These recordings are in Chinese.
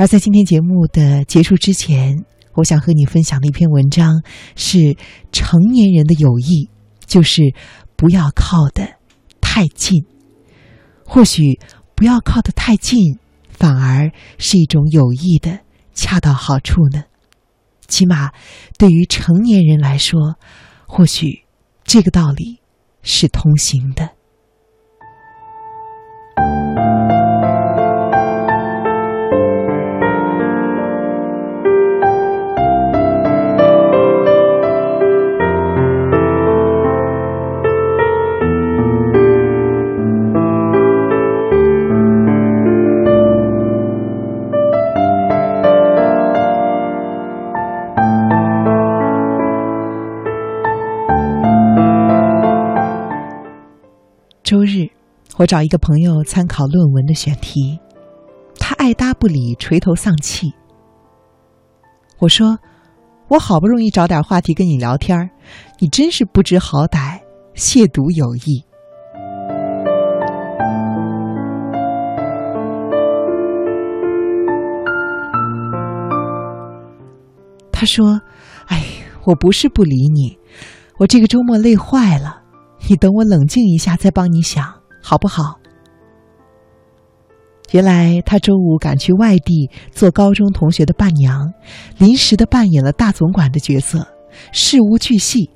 而在今天节目的结束之前，我想和你分享的一篇文章是：成年人的友谊就是不要靠得太近。或许不要靠得太近，反而是一种友谊的恰到好处呢。起码对于成年人来说，或许这个道理是通行的。我找一个朋友参考论文的选题，他爱答不理，垂头丧气。我说：“我好不容易找点话题跟你聊天你真是不知好歹，亵渎友谊。”他说：“哎，我不是不理你，我这个周末累坏了。”你等我冷静一下，再帮你想，好不好？原来他周五赶去外地做高中同学的伴娘，临时的扮演了大总管的角色，事无巨细。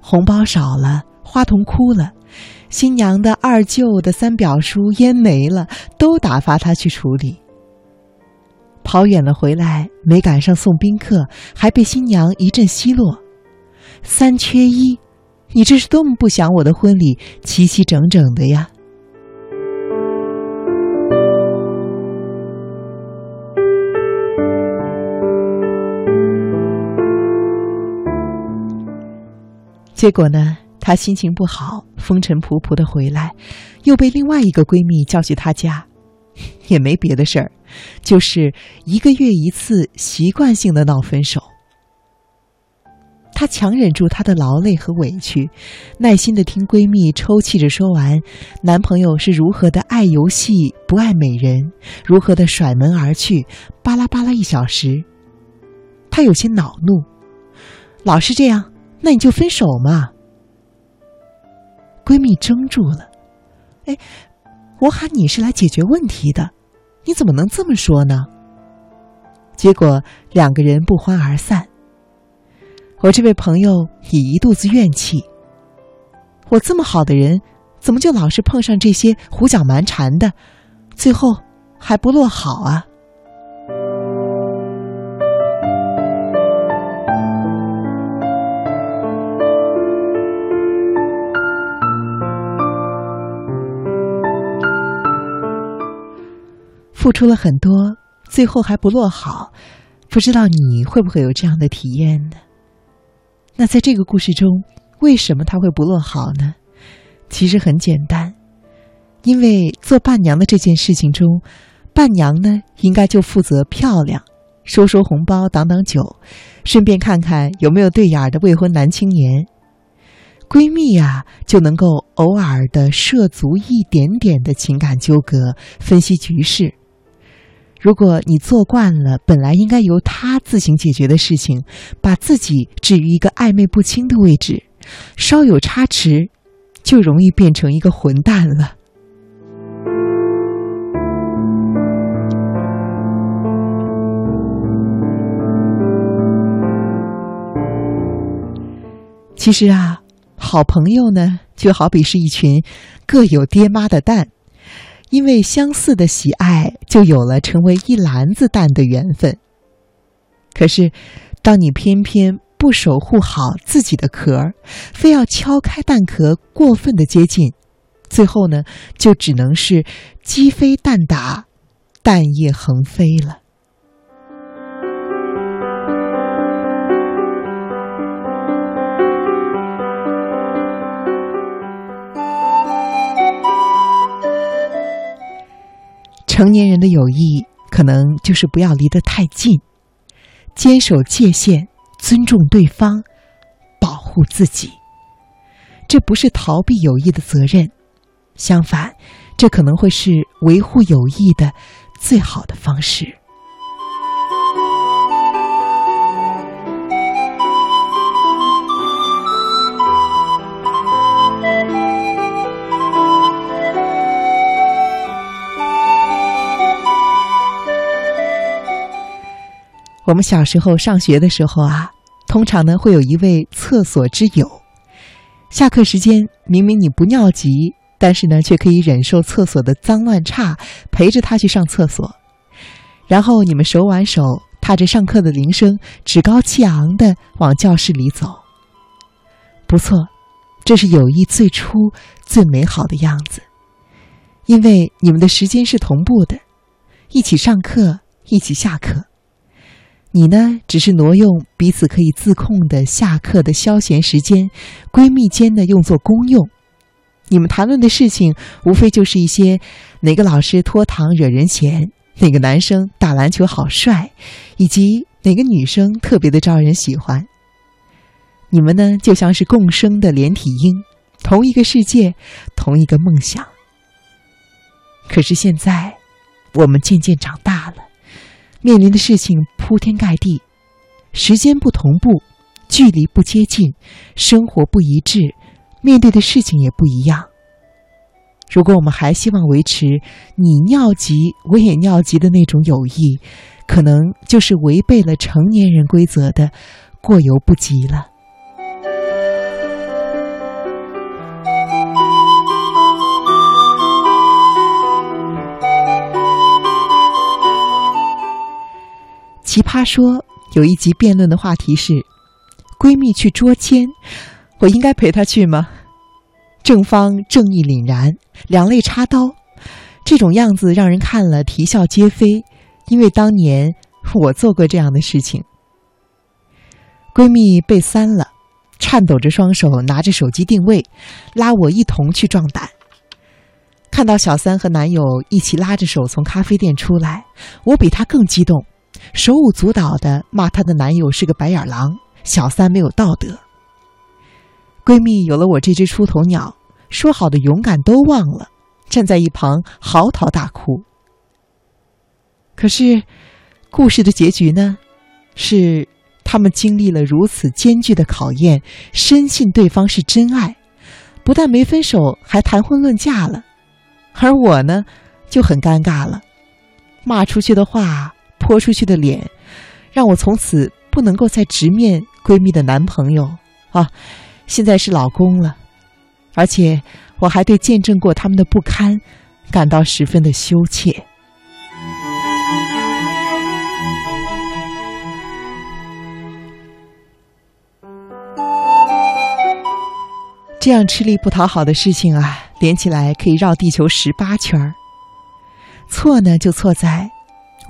红包少了，花童哭了，新娘的二舅的三表叔烟没了，都打发他去处理。跑远了回来，没赶上送宾客，还被新娘一阵奚落，三缺一。你这是多么不想我的婚礼齐齐整整的呀！结果呢，她心情不好，风尘仆仆的回来，又被另外一个闺蜜叫去她家，也没别的事儿，就是一个月一次习惯性的闹分手。她强忍住她的劳累和委屈，耐心的听闺蜜抽泣着说完男朋友是如何的爱游戏不爱美人，如何的甩门而去，巴拉巴拉一小时。她有些恼怒，老是这样，那你就分手嘛。闺蜜怔住了，哎，我喊你是来解决问题的，你怎么能这么说呢？结果两个人不欢而散。我这位朋友也一肚子怨气。我这么好的人，怎么就老是碰上这些胡搅蛮缠的，最后还不落好啊？付出了很多，最后还不落好，不知道你会不会有这样的体验呢？那在这个故事中，为什么他会不落好呢？其实很简单，因为做伴娘的这件事情中，伴娘呢应该就负责漂亮，收收红包，挡挡酒，顺便看看有没有对眼的未婚男青年。闺蜜呀，就能够偶尔的涉足一点点的情感纠葛，分析局势。如果你做惯了本来应该由他自行解决的事情，把自己置于一个暧昧不清的位置，稍有差池，就容易变成一个混蛋了。其实啊，好朋友呢，就好比是一群各有爹妈的蛋。因为相似的喜爱，就有了成为一篮子蛋的缘分。可是，当你偏偏不守护好自己的壳，非要敲开蛋壳，过分的接近，最后呢，就只能是鸡飞蛋打，蛋液横飞了。成年人的友谊，可能就是不要离得太近，坚守界限，尊重对方，保护自己。这不是逃避友谊的责任，相反，这可能会是维护友谊的最好的方式。我们小时候上学的时候啊，通常呢会有一位厕所之友。下课时间，明明你不尿急，但是呢却可以忍受厕所的脏乱差，陪着他去上厕所。然后你们手挽手，踏着上课的铃声，趾高气昂的往教室里走。不错，这是友谊最初最美好的样子，因为你们的时间是同步的，一起上课，一起下课。你呢，只是挪用彼此可以自控的下课的消闲时间，闺蜜间呢用作公用。你们谈论的事情，无非就是一些哪个老师拖堂惹人嫌，哪个男生打篮球好帅，以及哪个女生特别的招人喜欢。你们呢，就像是共生的连体婴，同一个世界，同一个梦想。可是现在，我们渐渐长大了。面临的事情铺天盖地，时间不同步，距离不接近，生活不一致，面对的事情也不一样。如果我们还希望维持你尿急我也尿急的那种友谊，可能就是违背了成年人规则的过犹不及了。奇葩说有一集辩论的话题是：闺蜜去捉奸，我应该陪她去吗？正方正义凛然，两肋插刀，这种样子让人看了啼笑皆非。因为当年我做过这样的事情。闺蜜被三了，颤抖着双手拿着手机定位，拉我一同去壮胆。看到小三和男友一起拉着手从咖啡店出来，我比她更激动。手舞足蹈的骂她的男友是个白眼狼，小三没有道德。闺蜜有了我这只出头鸟，说好的勇敢都忘了，站在一旁嚎啕大哭。可是，故事的结局呢？是他们经历了如此艰巨的考验，深信对方是真爱，不但没分手，还谈婚论嫁了。而我呢，就很尴尬了，骂出去的话。泼出去的脸，让我从此不能够再直面闺蜜的男朋友啊！现在是老公了，而且我还对见证过他们的不堪感到十分的羞怯。这样吃力不讨好的事情啊，连起来可以绕地球十八圈儿。错呢，就错在。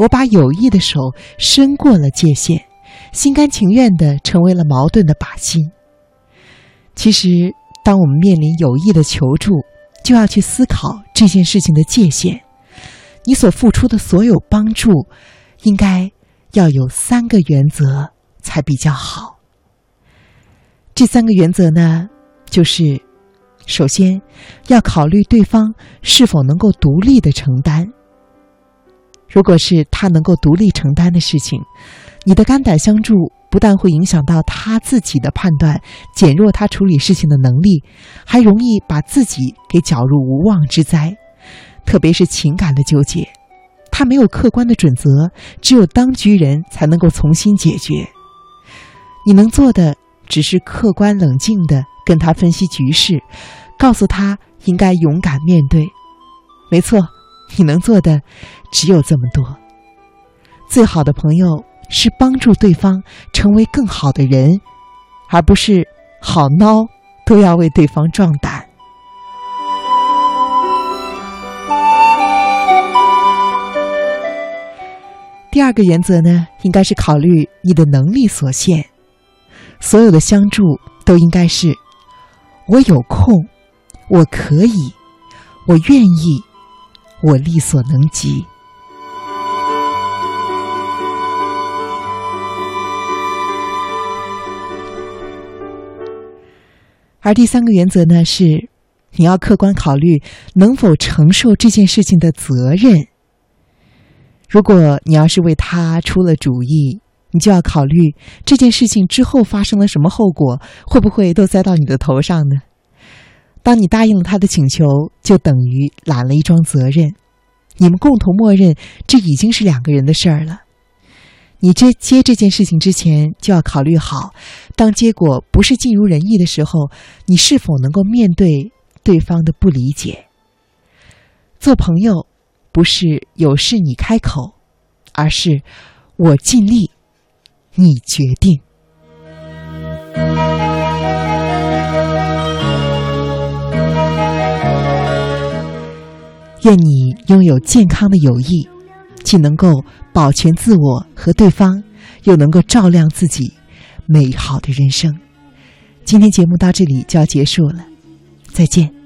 我把有意的手伸过了界限，心甘情愿的成为了矛盾的靶心。其实，当我们面临有意的求助，就要去思考这件事情的界限。你所付出的所有帮助，应该要有三个原则才比较好。这三个原则呢，就是：首先，要考虑对方是否能够独立的承担。如果是他能够独立承担的事情，你的肝胆相助不但会影响到他自己的判断，减弱他处理事情的能力，还容易把自己给搅入无妄之灾。特别是情感的纠结，他没有客观的准则，只有当局人才能够重新解决。你能做的只是客观冷静的跟他分析局势，告诉他应该勇敢面对。没错。你能做的只有这么多。最好的朋友是帮助对方成为更好的人，而不是好孬都要为对方壮胆。第二个原则呢，应该是考虑你的能力所限，所有的相助都应该是我有空，我可以，我愿意。我力所能及，而第三个原则呢是，你要客观考虑能否承受这件事情的责任。如果你要是为他出了主意，你就要考虑这件事情之后发生了什么后果，会不会都栽到你的头上呢？当你答应了他的请求，就等于揽了一桩责任。你们共同默认，这已经是两个人的事儿了。你接接这件事情之前就要考虑好，当结果不是尽如人意的时候，你是否能够面对对方的不理解？做朋友，不是有事你开口，而是我尽力，你决定。愿你拥有健康的友谊，既能够保全自我和对方，又能够照亮自己美好的人生。今天节目到这里就要结束了，再见。